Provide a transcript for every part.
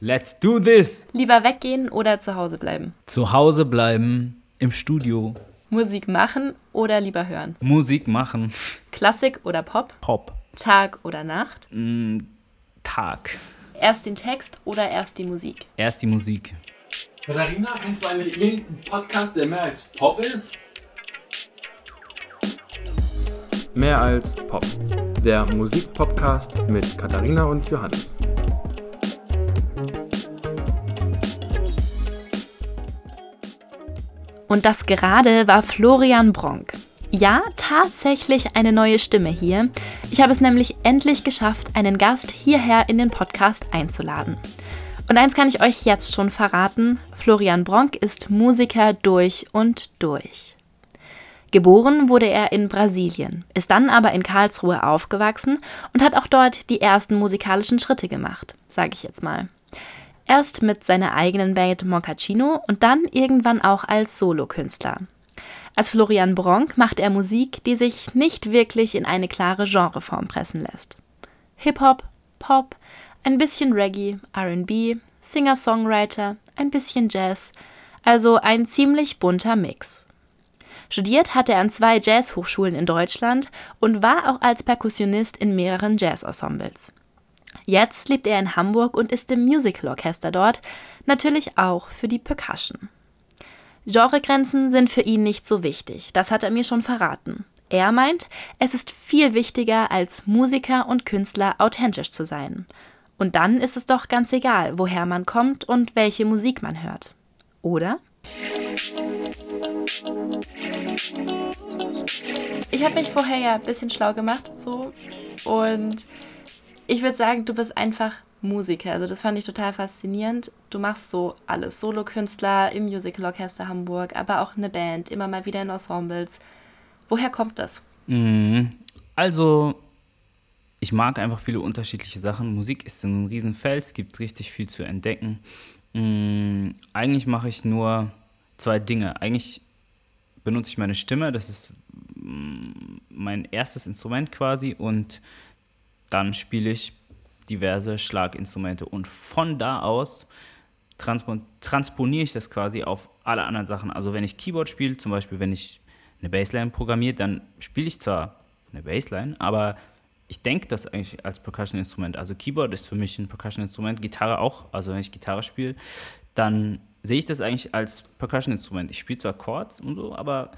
Let's do this! Lieber weggehen oder zu Hause bleiben? Zu Hause bleiben, im Studio. Musik machen oder lieber hören? Musik machen. Klassik oder Pop? Pop. Tag oder Nacht? Mm, Tag. Erst den Text oder erst die Musik? Erst die Musik. Katharina, kennst du eigentlich irgendeinen Podcast, der mehr als Pop ist? Mehr als Pop. Der Musikpodcast mit Katharina und Johannes. Und das gerade war Florian Bronk. Ja, tatsächlich eine neue Stimme hier. Ich habe es nämlich endlich geschafft, einen Gast hierher in den Podcast einzuladen. Und eins kann ich euch jetzt schon verraten, Florian Bronk ist Musiker durch und durch. Geboren wurde er in Brasilien, ist dann aber in Karlsruhe aufgewachsen und hat auch dort die ersten musikalischen Schritte gemacht, sage ich jetzt mal. Erst mit seiner eigenen Band Moccacino und dann irgendwann auch als Solokünstler. Als Florian Bronk macht er Musik, die sich nicht wirklich in eine klare Genreform pressen lässt. Hip-Hop, Pop, ein bisschen Reggae, RB, Singer-Songwriter, ein bisschen Jazz, also ein ziemlich bunter Mix. Studiert hat er an zwei Jazzhochschulen in Deutschland und war auch als Perkussionist in mehreren Jazzensembles. Jetzt lebt er in Hamburg und ist im Musicalorchester dort, natürlich auch für die Percussion. Genregrenzen sind für ihn nicht so wichtig, das hat er mir schon verraten. Er meint, es ist viel wichtiger, als Musiker und Künstler authentisch zu sein. Und dann ist es doch ganz egal, woher man kommt und welche Musik man hört. Oder? Ich habe mich vorher ja ein bisschen schlau gemacht, so. Und ich würde sagen, du bist einfach Musiker. Also das fand ich total faszinierend. Du machst so alles. Solokünstler im Musicalorchester Hamburg, aber auch eine Band, immer mal wieder in Ensembles. Woher kommt das? Mhm. Also, ich mag einfach viele unterschiedliche Sachen. Musik ist ein Riesenfeld, es gibt richtig viel zu entdecken. Mhm. Eigentlich mache ich nur zwei Dinge. Eigentlich benutze ich meine Stimme, das ist mm, mein erstes Instrument quasi und dann spiele ich diverse Schlaginstrumente und von da aus transpon transponiere ich das quasi auf alle anderen Sachen. Also wenn ich Keyboard spiele, zum Beispiel wenn ich eine Bassline programmiere, dann spiele ich zwar eine Bassline, aber ich denke das eigentlich als Percussion-Instrument. Also Keyboard ist für mich ein Percussion-Instrument, Gitarre auch. Also wenn ich Gitarre spiele, dann sehe ich das eigentlich als Percussion-Instrument. Ich spiele zwar Chords und so, aber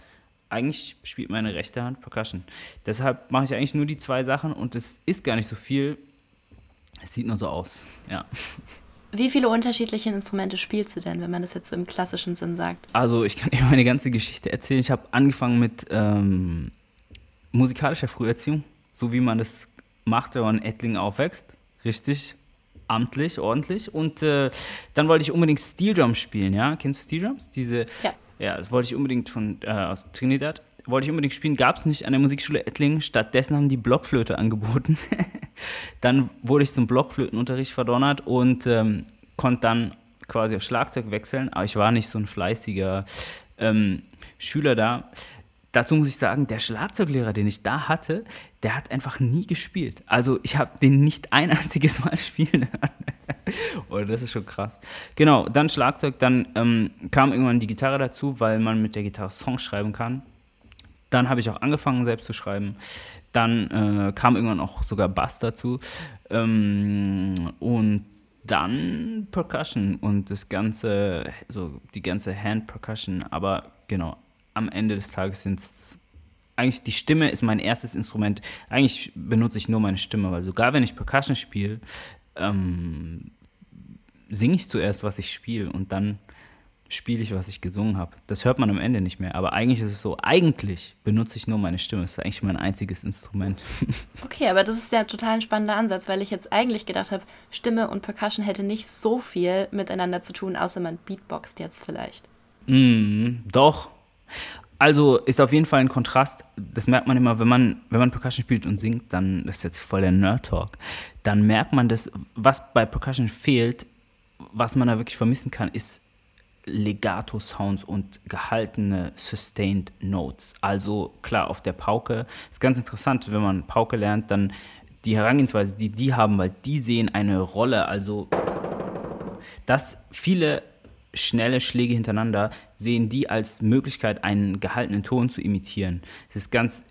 eigentlich spielt meine rechte Hand Percussion. Deshalb mache ich eigentlich nur die zwei Sachen und es ist gar nicht so viel. Es sieht nur so aus, ja. Wie viele unterschiedliche Instrumente spielst du denn, wenn man das jetzt so im klassischen Sinn sagt? Also ich kann dir meine ganze Geschichte erzählen. Ich habe angefangen mit ähm, musikalischer Früherziehung, so wie man das macht, wenn man Ettling aufwächst. Richtig amtlich, ordentlich. Und äh, dann wollte ich unbedingt Steel Drums spielen, ja? Kennst du Steel Drums? Diese, ja. Ja, das wollte ich unbedingt von, äh, aus Trinidad. Wollte ich unbedingt spielen, gab es nicht an der Musikschule Ettlingen. Stattdessen haben die Blockflöte angeboten. dann wurde ich zum Blockflötenunterricht verdonnert und ähm, konnte dann quasi auf Schlagzeug wechseln. Aber ich war nicht so ein fleißiger ähm, Schüler da. Dazu muss ich sagen, der Schlagzeuglehrer, den ich da hatte, der hat einfach nie gespielt. Also ich habe den nicht ein einziges Mal spielen hören. oh, das ist schon krass. Genau, dann Schlagzeug, dann ähm, kam irgendwann die Gitarre dazu, weil man mit der Gitarre Songs schreiben kann. Dann habe ich auch angefangen, selbst zu schreiben. Dann äh, kam irgendwann auch sogar Bass dazu. Ähm, und dann Percussion und das ganze, so die ganze Hand Percussion. Aber genau, am Ende des Tages sind es eigentlich die Stimme ist mein erstes Instrument. Eigentlich benutze ich nur meine Stimme, weil sogar wenn ich Percussion spiele, ähm, singe ich zuerst, was ich spiele und dann spiele ich, was ich gesungen habe. Das hört man am Ende nicht mehr. Aber eigentlich ist es so, eigentlich benutze ich nur meine Stimme. Das ist eigentlich mein einziges Instrument. Okay, aber das ist ja total ein spannender Ansatz, weil ich jetzt eigentlich gedacht habe, Stimme und Percussion hätte nicht so viel miteinander zu tun, außer man beatboxt jetzt vielleicht. Mm, doch. Also ist auf jeden Fall ein Kontrast. Das merkt man immer, wenn man, wenn man Percussion spielt und singt, dann das ist jetzt voll der Nerd-Talk. Dann merkt man, dass was bei Percussion fehlt, was man da wirklich vermissen kann, ist Legato-Sounds und gehaltene Sustained Notes. Also klar, auf der Pauke ist ganz interessant, wenn man Pauke lernt, dann die Herangehensweise, die die haben, weil die sehen eine Rolle, also dass viele schnelle Schläge hintereinander sehen die als Möglichkeit, einen gehaltenen Ton zu imitieren. Das ist ganz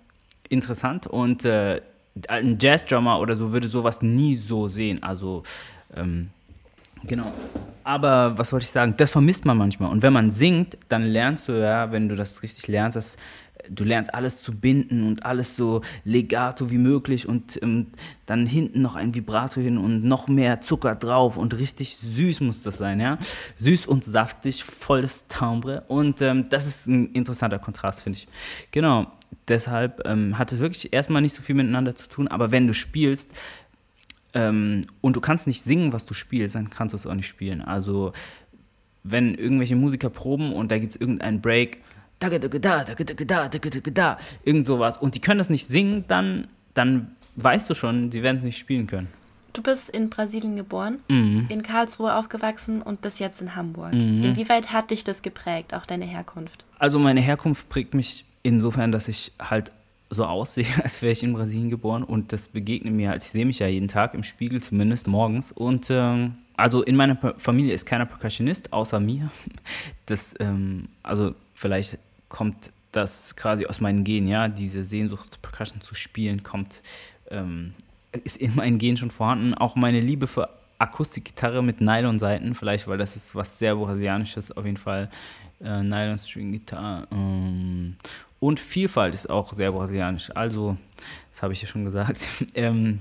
interessant und äh, ein Jazz-Drummer oder so würde sowas nie so sehen. Also, ähm, genau. Aber was wollte ich sagen? Das vermisst man manchmal. Und wenn man singt, dann lernst du ja, wenn du das richtig lernst, dass du lernst alles zu binden und alles so legato wie möglich und ähm, dann hinten noch ein Vibrato hin und noch mehr Zucker drauf und richtig süß muss das sein, ja. Süß und saftig, volles Timbre und ähm, das ist ein interessanter Kontrast, finde ich. Genau, deshalb ähm, hat es wirklich erstmal nicht so viel miteinander zu tun, aber wenn du spielst, ähm, und du kannst nicht singen, was du spielst, dann kannst du es auch nicht spielen. Also, wenn irgendwelche Musiker proben und da gibt es irgendeinen Break, irgend sowas, und die können das nicht singen, dann, dann weißt du schon, sie werden es nicht spielen können. Du bist in Brasilien geboren, Mhm. in Karlsruhe aufgewachsen und bis jetzt in Hamburg. Mhm. Inwieweit hat dich das geprägt, auch deine Herkunft? Also meine Herkunft prägt mich insofern, dass ich halt so aussehe, als wäre ich in Brasilien geboren und das begegnet mir, als ich sehe mich ja jeden Tag im Spiegel, zumindest morgens. Und ähm, also in meiner Familie ist keiner Percussionist, außer mir. Das, ähm, also vielleicht kommt das quasi aus meinen Genen, ja, diese Sehnsucht, Percussion zu spielen, kommt, ähm, ist in meinen Genen schon vorhanden. Auch meine Liebe für Akustikgitarre mit Nylonsaiten, vielleicht, weil das ist was sehr Brasilianisches auf jeden Fall. Äh, Nylon String Gitarre. Ähm, und Vielfalt ist auch sehr brasilianisch. Also, das habe ich ja schon gesagt. ähm,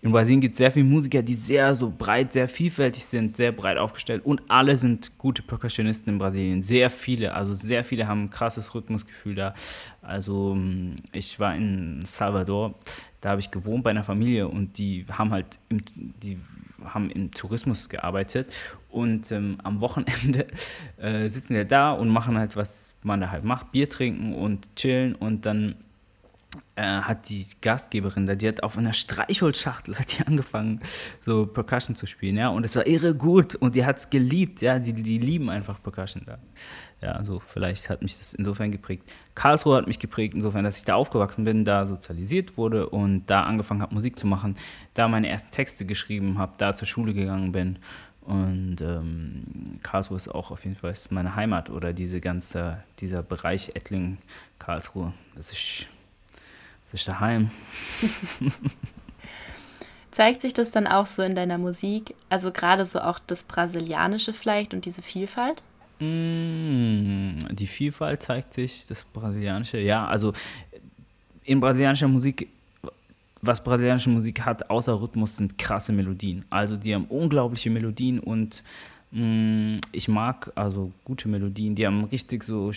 in Brasilien gibt es sehr viele Musiker, die sehr so breit, sehr vielfältig sind, sehr breit aufgestellt. Und alle sind gute Percussionisten in Brasilien. Sehr viele, also sehr viele haben ein krasses Rhythmusgefühl da. Also, ähm, ich war in Salvador, da habe ich gewohnt bei einer Familie und die haben halt im, die haben im Tourismus gearbeitet und ähm, am Wochenende äh, sitzen wir da und machen halt, was man da halt macht, Bier trinken und chillen und dann äh, hat die Gastgeberin da, die hat auf einer Streichholzschachtel hat die angefangen, so Percussion zu spielen, ja, und es war irre gut und die hat es geliebt, ja, die, die lieben einfach Percussion da. Ja, also vielleicht hat mich das insofern geprägt. Karlsruhe hat mich geprägt, insofern, dass ich da aufgewachsen bin, da sozialisiert wurde und da angefangen habe, Musik zu machen, da meine ersten Texte geschrieben habe, da zur Schule gegangen bin. Und ähm, Karlsruhe ist auch auf jeden Fall meine Heimat oder diese ganze, dieser Bereich Ettlingen, Karlsruhe. Das ist, das ist daheim. Zeigt sich das dann auch so in deiner Musik? Also gerade so auch das Brasilianische vielleicht und diese Vielfalt? Mm, Die Vielfalt zeigt sich, das Brasilianische, ja, also in brasilianischer Musik, was brasilianische Musik hat, außer Rhythmus, sind krasse Melodien. Also die haben unglaubliche Melodien und mm, ich mag also gute Melodien, die haben richtig so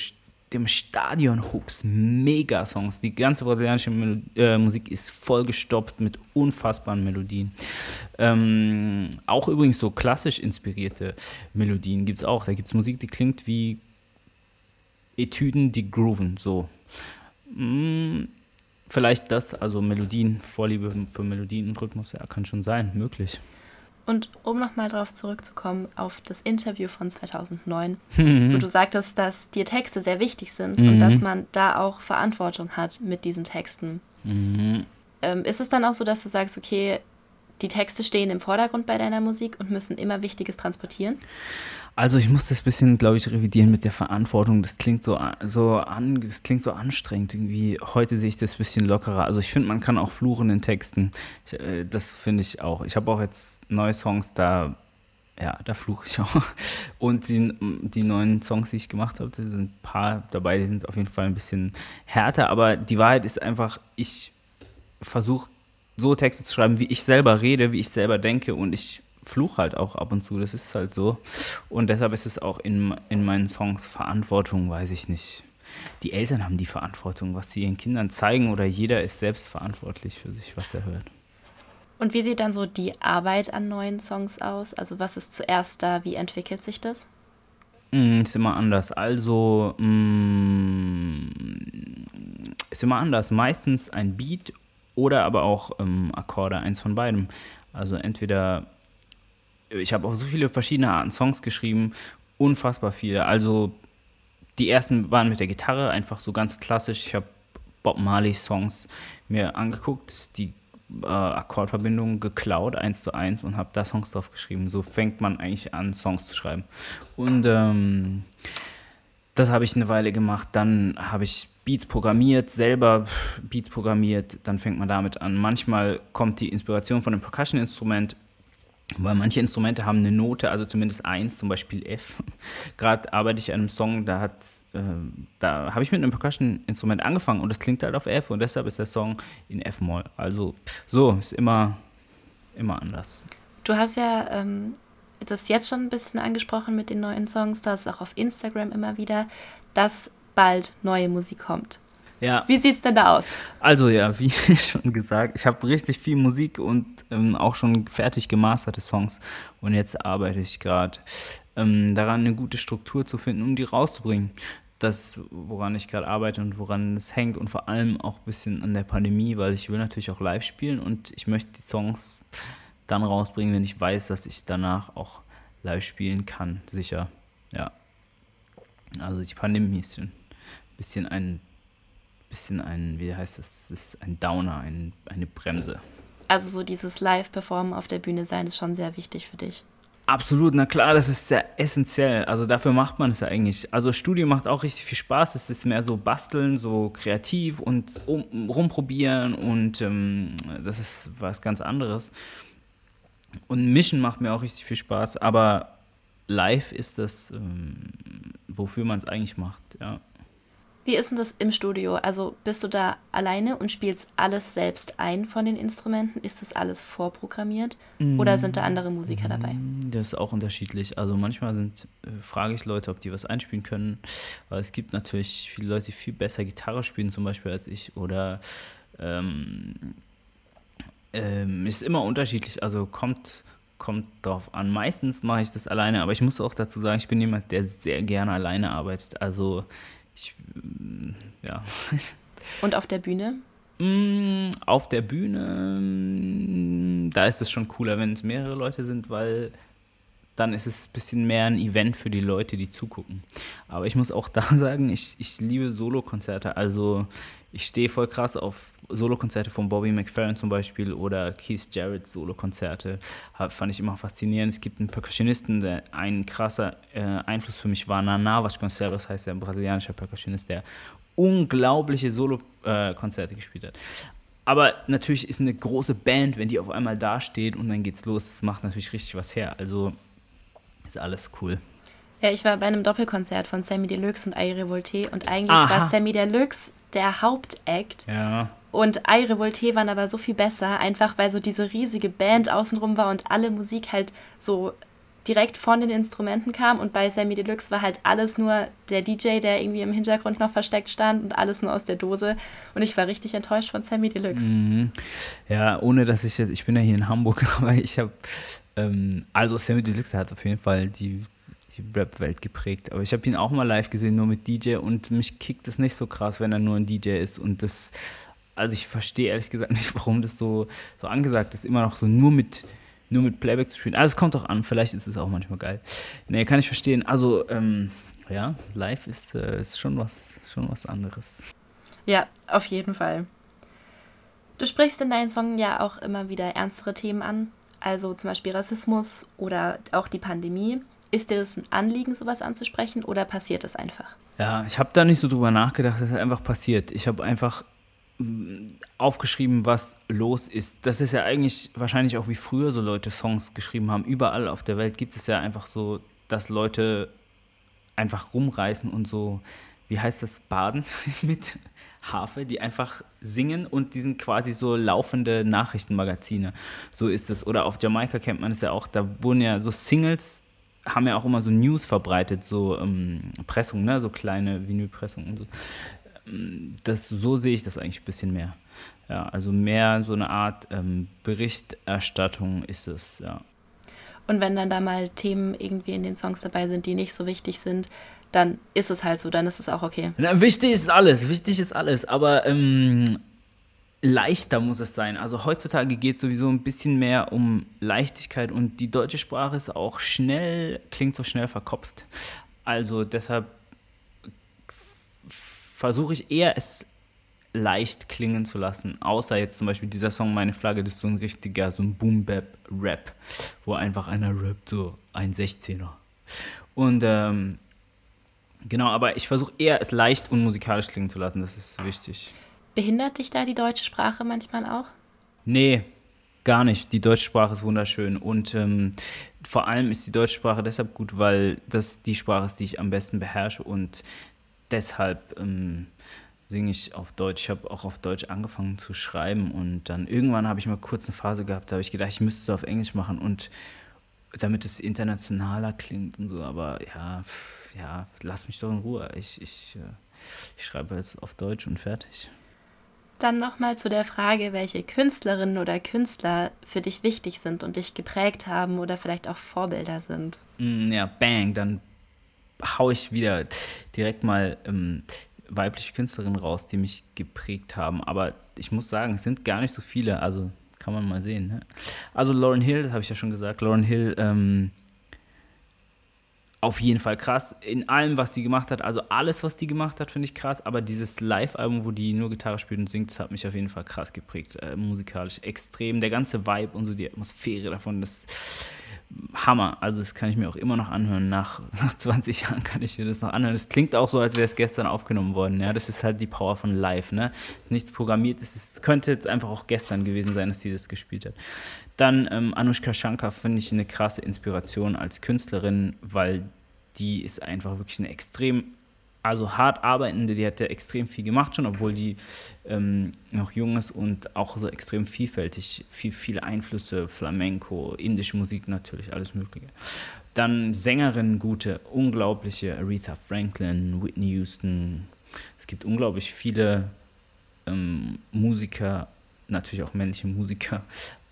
dem Stadion-Hooks, Mega-Songs. Die ganze brasilianische Melo äh, Musik ist vollgestopft mit unfassbaren Melodien. Ähm, auch übrigens so klassisch inspirierte Melodien gibt es auch. Da gibt es Musik, die klingt wie Etüden, die grooven, so. Mm, vielleicht das, also Melodien, Vorliebe für Melodien und Rhythmus, ja, kann schon sein, möglich. Und um nochmal darauf zurückzukommen, auf das Interview von 2009, Mhm. wo du sagtest, dass dir Texte sehr wichtig sind Mhm. und dass man da auch Verantwortung hat mit diesen Texten. Mhm. Ähm, ist es dann auch so, dass du sagst, okay, die Texte stehen im Vordergrund bei deiner Musik und müssen immer Wichtiges transportieren? Also ich muss das bisschen, glaube ich, revidieren mit der Verantwortung. Das klingt so, so an, das klingt so anstrengend irgendwie. Heute sehe ich das ein bisschen lockerer. Also ich finde, man kann auch fluchen in Texten. Ich, äh, das finde ich auch. Ich habe auch jetzt neue Songs, da, ja, da fluche ich auch. Und die, die neuen Songs, die ich gemacht habe, sind ein paar dabei, die sind auf jeden Fall ein bisschen härter. Aber die Wahrheit ist einfach, ich versuche so Texte zu schreiben, wie ich selber rede, wie ich selber denke und ich fluch halt auch ab und zu, das ist halt so. Und deshalb ist es auch in, in meinen Songs Verantwortung, weiß ich nicht. Die Eltern haben die Verantwortung, was sie ihren Kindern zeigen oder jeder ist selbst verantwortlich für sich, was er hört. Und wie sieht dann so die Arbeit an neuen Songs aus? Also was ist zuerst da? Wie entwickelt sich das? Mm, ist immer anders. Also, mm, ist immer anders. Meistens ein Beat oder aber auch ähm, Akkorde, eins von beidem. Also entweder, ich habe auch so viele verschiedene Arten Songs geschrieben, unfassbar viele. Also die ersten waren mit der Gitarre, einfach so ganz klassisch. Ich habe Bob Marley Songs mir angeguckt, die äh, Akkordverbindungen geklaut, eins zu eins, und habe da Songs drauf geschrieben. So fängt man eigentlich an, Songs zu schreiben. Und ähm, das habe ich eine Weile gemacht. Dann habe ich Beats programmiert, selber Beats programmiert. Dann fängt man damit an. Manchmal kommt die Inspiration von einem Percussion-Instrument, weil manche Instrumente haben eine Note, also zumindest eins, zum Beispiel F. Gerade arbeite ich an einem Song, da, äh, da habe ich mit einem Percussion-Instrument angefangen und das klingt halt auf F und deshalb ist der Song in F-Moll. Also so, ist immer, immer anders. Du hast ja ähm, das jetzt schon ein bisschen angesprochen mit den neuen Songs, du hast es auch auf Instagram immer wieder, dass bald neue Musik kommt. Ja. Wie sieht es denn da aus? Also ja, wie schon gesagt, ich habe richtig viel Musik und ähm, auch schon fertig gemasterte Songs. Und jetzt arbeite ich gerade ähm, daran, eine gute Struktur zu finden, um die rauszubringen. Das, woran ich gerade arbeite und woran es hängt und vor allem auch ein bisschen an der Pandemie, weil ich will natürlich auch live spielen und ich möchte die Songs dann rausbringen, wenn ich weiß, dass ich danach auch live spielen kann, sicher. Ja. Also die Pandemie ist ein bisschen ein bisschen ein, wie heißt das, das ist ein Downer, ein, eine Bremse. Also so dieses Live-Performen auf der Bühne sein ist schon sehr wichtig für dich. Absolut, na klar, das ist sehr essentiell. Also dafür macht man es ja eigentlich. Also Studio macht auch richtig viel Spaß. Es ist mehr so basteln, so kreativ und um, rumprobieren und ähm, das ist was ganz anderes. Und Mischen macht mir auch richtig viel Spaß, aber live ist das, ähm, wofür man es eigentlich macht, ja. Wie ist denn das im Studio? Also bist du da alleine und spielst alles selbst ein von den Instrumenten? Ist das alles vorprogrammiert? Oder sind da andere Musiker dabei? Mm, das ist auch unterschiedlich. Also manchmal sind, äh, frage ich Leute, ob die was einspielen können. Weil es gibt natürlich viele Leute, die viel besser Gitarre spielen zum Beispiel als ich. Oder ähm, ähm, ist immer unterschiedlich. Also kommt, kommt drauf an. Meistens mache ich das alleine, aber ich muss auch dazu sagen, ich bin jemand, der sehr gerne alleine arbeitet. Also ich, mm, ja. Und auf der Bühne? Mm, Auf der Bühne, mm, da ist es schon cooler, wenn es mehrere Leute sind, weil dann ist es ein bisschen mehr ein Event für die Leute, die zugucken. Aber ich muss auch da sagen, ich, ich liebe Solokonzerte. Also ich stehe voll krass auf Solokonzerte von Bobby McFerrin zum Beispiel oder Keith Jarrett Solokonzerte. Fand ich immer faszinierend. Es gibt einen Percussionisten, der ein krasser äh, Einfluss für mich war. Nana Vasconcelos heißt der, ein brasilianischer Percussionist, der unglaubliche Solo-Konzerte gespielt hat. Aber natürlich ist eine große Band, wenn die auf einmal da steht und dann geht's los, das macht natürlich richtig was her. Also ist alles cool. Ja, ich war bei einem Doppelkonzert von Sammy Deluxe und Ai Revolte und eigentlich Aha. war Sammy Deluxe der Hauptakt Ja. Und Ai Revolte waren aber so viel besser, einfach weil so diese riesige Band außenrum war und alle Musik halt so direkt von den Instrumenten kam und bei Sammy Deluxe war halt alles nur der DJ, der irgendwie im Hintergrund noch versteckt stand und alles nur aus der Dose und ich war richtig enttäuscht von Sammy Deluxe. Mhm. Ja, ohne dass ich jetzt, ich bin ja hier in Hamburg, aber ich habe, ähm, also Sammy Deluxe hat auf jeden Fall die, die Rap-Welt geprägt. Aber ich habe ihn auch mal live gesehen, nur mit DJ und mich kickt es nicht so krass, wenn er nur ein DJ ist und das, also ich verstehe ehrlich gesagt nicht, warum das so, so angesagt ist, immer noch so nur mit, nur mit Playback zu spielen. Also es kommt auch an, vielleicht ist es auch manchmal geil. Nee, kann ich verstehen. Also, ähm, ja, live ist, äh, ist schon was, schon was anderes. Ja, auf jeden Fall. Du sprichst in deinen Songs ja auch immer wieder ernstere Themen an, also zum Beispiel Rassismus oder auch die Pandemie. Ist dir das ein Anliegen, sowas anzusprechen oder passiert das einfach? Ja, ich habe da nicht so drüber nachgedacht, das ist einfach passiert. Ich habe einfach aufgeschrieben, was los ist. Das ist ja eigentlich wahrscheinlich auch wie früher so Leute Songs geschrieben haben. Überall auf der Welt gibt es ja einfach so, dass Leute einfach rumreißen und so, wie heißt das, baden mit Harfe, die einfach singen und die sind quasi so laufende Nachrichtenmagazine. So ist es. Oder auf Jamaika kennt man es ja auch, da wurden ja so Singles, haben ja auch immer so News verbreitet, so ähm, Pressungen, ne? so kleine Vinylpressungen und so. Das, so sehe ich das eigentlich ein bisschen mehr. Ja, also mehr so eine Art ähm, Berichterstattung ist es, ja. Und wenn dann da mal Themen irgendwie in den Songs dabei sind, die nicht so wichtig sind, dann ist es halt so, dann ist es auch okay. Na, wichtig ist alles, wichtig ist alles, aber ähm, leichter muss es sein. Also heutzutage geht es sowieso ein bisschen mehr um Leichtigkeit und die deutsche Sprache ist auch schnell, klingt so schnell verkopft. Also deshalb versuche ich eher es leicht klingen zu lassen. Außer jetzt zum Beispiel dieser Song Meine Flagge, das ist so ein richtiger, so ein Boom-Bap-Rap, wo einfach einer rappt, so ein 16er. Und ähm, genau, aber ich versuche eher es leicht und musikalisch klingen zu lassen, das ist wichtig. Behindert dich da die deutsche Sprache manchmal auch? Nee, gar nicht. Die deutsche Sprache ist wunderschön und ähm, vor allem ist die deutsche Sprache deshalb gut, weil das die Sprache ist, die ich am besten beherrsche und deshalb ähm, singe ich auf Deutsch. Ich habe auch auf Deutsch angefangen zu schreiben und dann irgendwann habe ich mal kurz eine Phase gehabt, da habe ich gedacht, ich müsste es auf Englisch machen und damit es internationaler klingt und so, aber ja, ja, lass mich doch in Ruhe. Ich, ich, äh, ich schreibe jetzt auf Deutsch und fertig. Dann nochmal zu der Frage, welche Künstlerinnen oder Künstler für dich wichtig sind und dich geprägt haben oder vielleicht auch Vorbilder sind. Mm, ja, bang, dann hau ich wieder direkt mal ähm, weibliche Künstlerinnen raus, die mich geprägt haben. Aber ich muss sagen, es sind gar nicht so viele. Also kann man mal sehen. Ne? Also Lauren Hill, das habe ich ja schon gesagt. Lauren Hill, ähm, auf jeden Fall krass. In allem, was die gemacht hat, also alles, was die gemacht hat, finde ich krass. Aber dieses Live-Album, wo die nur Gitarre spielt und singt, das hat mich auf jeden Fall krass geprägt. Äh, musikalisch extrem. Der ganze Vibe und so die Atmosphäre davon, das Hammer. Also das kann ich mir auch immer noch anhören. Nach, nach 20 Jahren kann ich mir das noch anhören. Es klingt auch so, als wäre es gestern aufgenommen worden. Ja, das ist halt die Power von Live. Ne, ist nichts programmiert. Es könnte jetzt einfach auch gestern gewesen sein, dass sie das gespielt hat. Dann ähm, Anushka Shankar finde ich eine krasse Inspiration als Künstlerin, weil die ist einfach wirklich eine extrem also hart arbeitende, die hat ja extrem viel gemacht schon, obwohl die ähm, noch jung ist und auch so extrem vielfältig, viel, viele Einflüsse, Flamenco, indische Musik natürlich, alles Mögliche. Dann Sängerinnen, gute, unglaubliche, Aretha Franklin, Whitney Houston. Es gibt unglaublich viele ähm, Musiker, natürlich auch männliche Musiker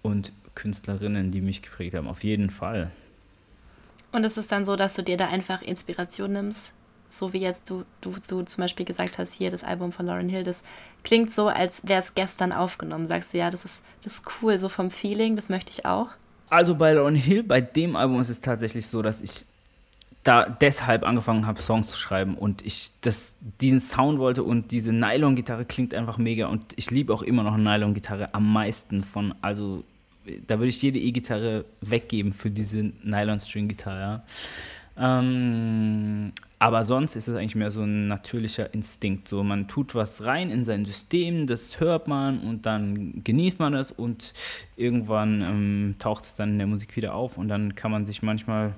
und Künstlerinnen, die mich geprägt haben, auf jeden Fall. Und es ist dann so, dass du dir da einfach Inspiration nimmst so wie jetzt du, du, du zum Beispiel gesagt hast, hier das Album von Lauren Hill, das klingt so, als wäre es gestern aufgenommen. Sagst du, ja, das ist, das ist cool, so vom Feeling, das möchte ich auch. Also bei Lauren Hill, bei dem Album ist es tatsächlich so, dass ich da deshalb angefangen habe, Songs zu schreiben und ich das, diesen Sound wollte und diese Nylon-Gitarre klingt einfach mega und ich liebe auch immer noch Nylon-Gitarre am meisten von, also da würde ich jede E-Gitarre weggeben für diese Nylon-String-Gitarre. Ähm, aber sonst ist es eigentlich mehr so ein natürlicher Instinkt. So, man tut was rein in sein System, das hört man und dann genießt man es und irgendwann ähm, taucht es dann in der Musik wieder auf und dann kann man sich manchmal,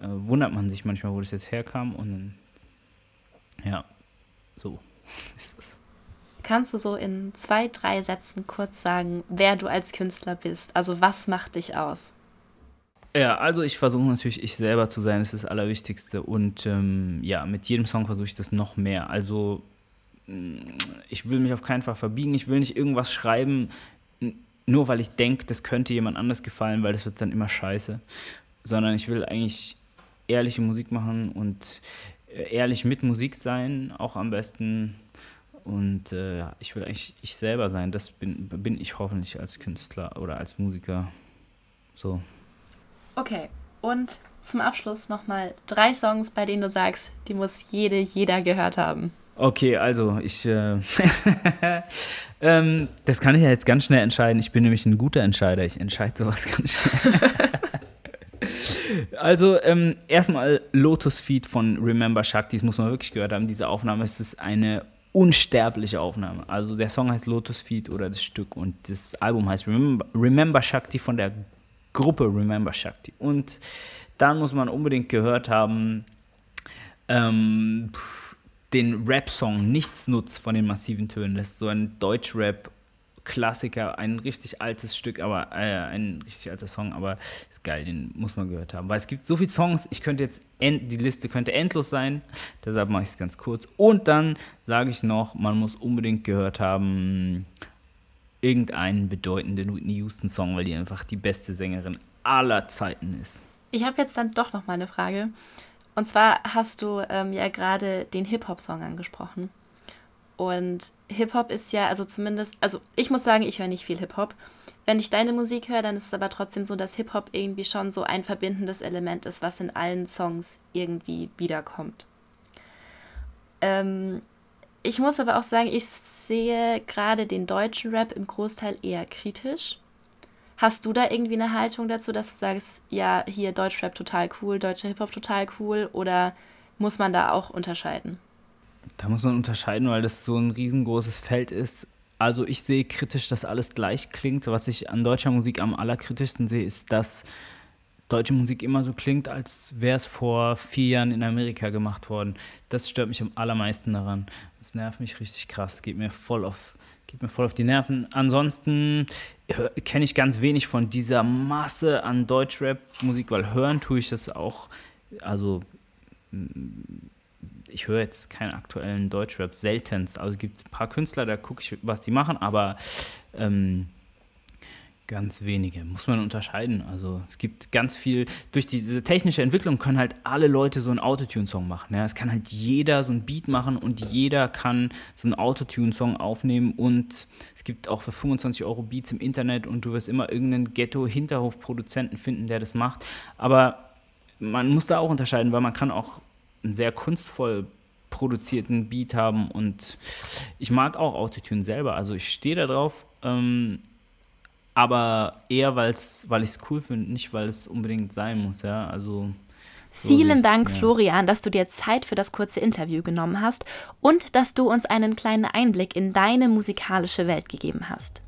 äh, wundert man sich manchmal, wo das jetzt herkam und dann, ja, so ist es. Kannst du so in zwei, drei Sätzen kurz sagen, wer du als Künstler bist? Also was macht dich aus? Ja, also ich versuche natürlich, ich selber zu sein, das ist das Allerwichtigste. Und ähm, ja, mit jedem Song versuche ich das noch mehr. Also mm, ich will mich auf keinen Fall verbiegen, ich will nicht irgendwas schreiben, nur weil ich denke, das könnte jemand anders gefallen, weil das wird dann immer scheiße. Sondern ich will eigentlich ehrliche Musik machen und äh, ehrlich mit Musik sein, auch am besten. Und äh, ich will eigentlich ich selber sein. Das bin, bin ich hoffentlich als Künstler oder als Musiker. So. Okay, und zum Abschluss nochmal drei Songs, bei denen du sagst, die muss jede, jeder gehört haben. Okay, also ich, äh, ähm, das kann ich ja jetzt ganz schnell entscheiden. Ich bin nämlich ein guter Entscheider. Ich entscheide sowas ganz schnell. also ähm, erstmal Lotus Feed von Remember Shakti, das muss man wirklich gehört haben. Diese Aufnahme es ist eine unsterbliche Aufnahme. Also der Song heißt Lotus Feed oder das Stück und das Album heißt Remember, Remember Shakti von der Gruppe Remember Shakti. Und dann muss man unbedingt gehört haben, ähm, den Rap-Song Nichts Nutz von den massiven Tönen. Das ist so ein Deutsch-Rap. Klassiker, ein richtig altes Stück, aber äh, ein richtig alter Song, aber ist geil, den muss man gehört haben. Weil es gibt so viele Songs, ich könnte jetzt, end, die Liste könnte endlos sein, deshalb mache ich es ganz kurz. Und dann sage ich noch, man muss unbedingt gehört haben irgendeinen bedeutenden Whitney Houston-Song, weil die einfach die beste Sängerin aller Zeiten ist. Ich habe jetzt dann doch noch mal eine Frage. Und zwar hast du ähm, ja gerade den Hip-Hop-Song angesprochen. Und Hip-Hop ist ja, also zumindest, also ich muss sagen, ich höre nicht viel Hip-Hop. Wenn ich deine Musik höre, dann ist es aber trotzdem so, dass Hip-Hop irgendwie schon so ein verbindendes Element ist, was in allen Songs irgendwie wiederkommt. Ähm, Ich muss aber auch sagen, ich sehe gerade den deutschen Rap im Großteil eher kritisch. Hast du da irgendwie eine Haltung dazu, dass du sagst, ja, hier Deutschrap total cool, deutscher Hip-Hop total cool oder muss man da auch unterscheiden? Da muss man unterscheiden, weil das so ein riesengroßes Feld ist. Also ich sehe kritisch, dass alles gleich klingt. Was ich an deutscher Musik am allerkritischsten sehe, ist, dass deutsche Musik immer so klingt, als wäre es vor vier Jahren in Amerika gemacht worden. Das stört mich am allermeisten daran. Das nervt mich richtig krass, geht mir voll auf, geht mir voll auf die Nerven. Ansonsten kenne ich ganz wenig von dieser Masse an Deutschrap-Musik, weil hören tue ich das auch, also ich höre jetzt keinen aktuellen Deutschrap, seltenst. Also es gibt ein paar Künstler, da gucke ich, was die machen, aber ähm, ganz wenige. Muss man unterscheiden. Also es gibt ganz viel, durch diese technische Entwicklung können halt alle Leute so einen Autotune-Song machen. Ja? Es kann halt jeder so ein Beat machen und jeder kann so einen Autotune-Song aufnehmen und es gibt auch für 25 Euro Beats im Internet und du wirst immer irgendeinen Ghetto-Hinterhof-Produzenten finden, der das macht. Aber man muss da auch unterscheiden, weil man kann auch einen sehr kunstvoll produzierten Beat haben und ich mag auch Autotune selber, also ich stehe da drauf, ähm, aber eher weil's, weil ich es cool finde, nicht weil es unbedingt sein muss, ja, also so Vielen Dank, ja. Florian, dass du dir Zeit für das kurze Interview genommen hast und dass du uns einen kleinen Einblick in deine musikalische Welt gegeben hast.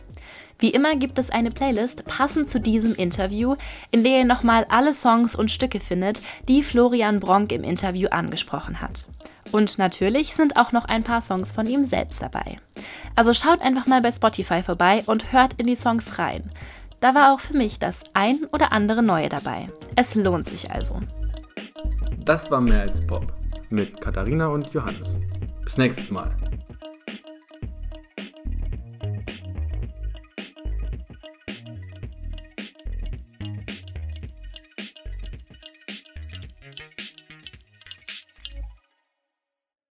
Wie immer gibt es eine Playlist passend zu diesem Interview, in der ihr nochmal alle Songs und Stücke findet, die Florian Bronk im Interview angesprochen hat. Und natürlich sind auch noch ein paar Songs von ihm selbst dabei. Also schaut einfach mal bei Spotify vorbei und hört in die Songs rein. Da war auch für mich das ein oder andere Neue dabei. Es lohnt sich also. Das war mehr als Pop mit Katharina und Johannes. Bis nächstes Mal.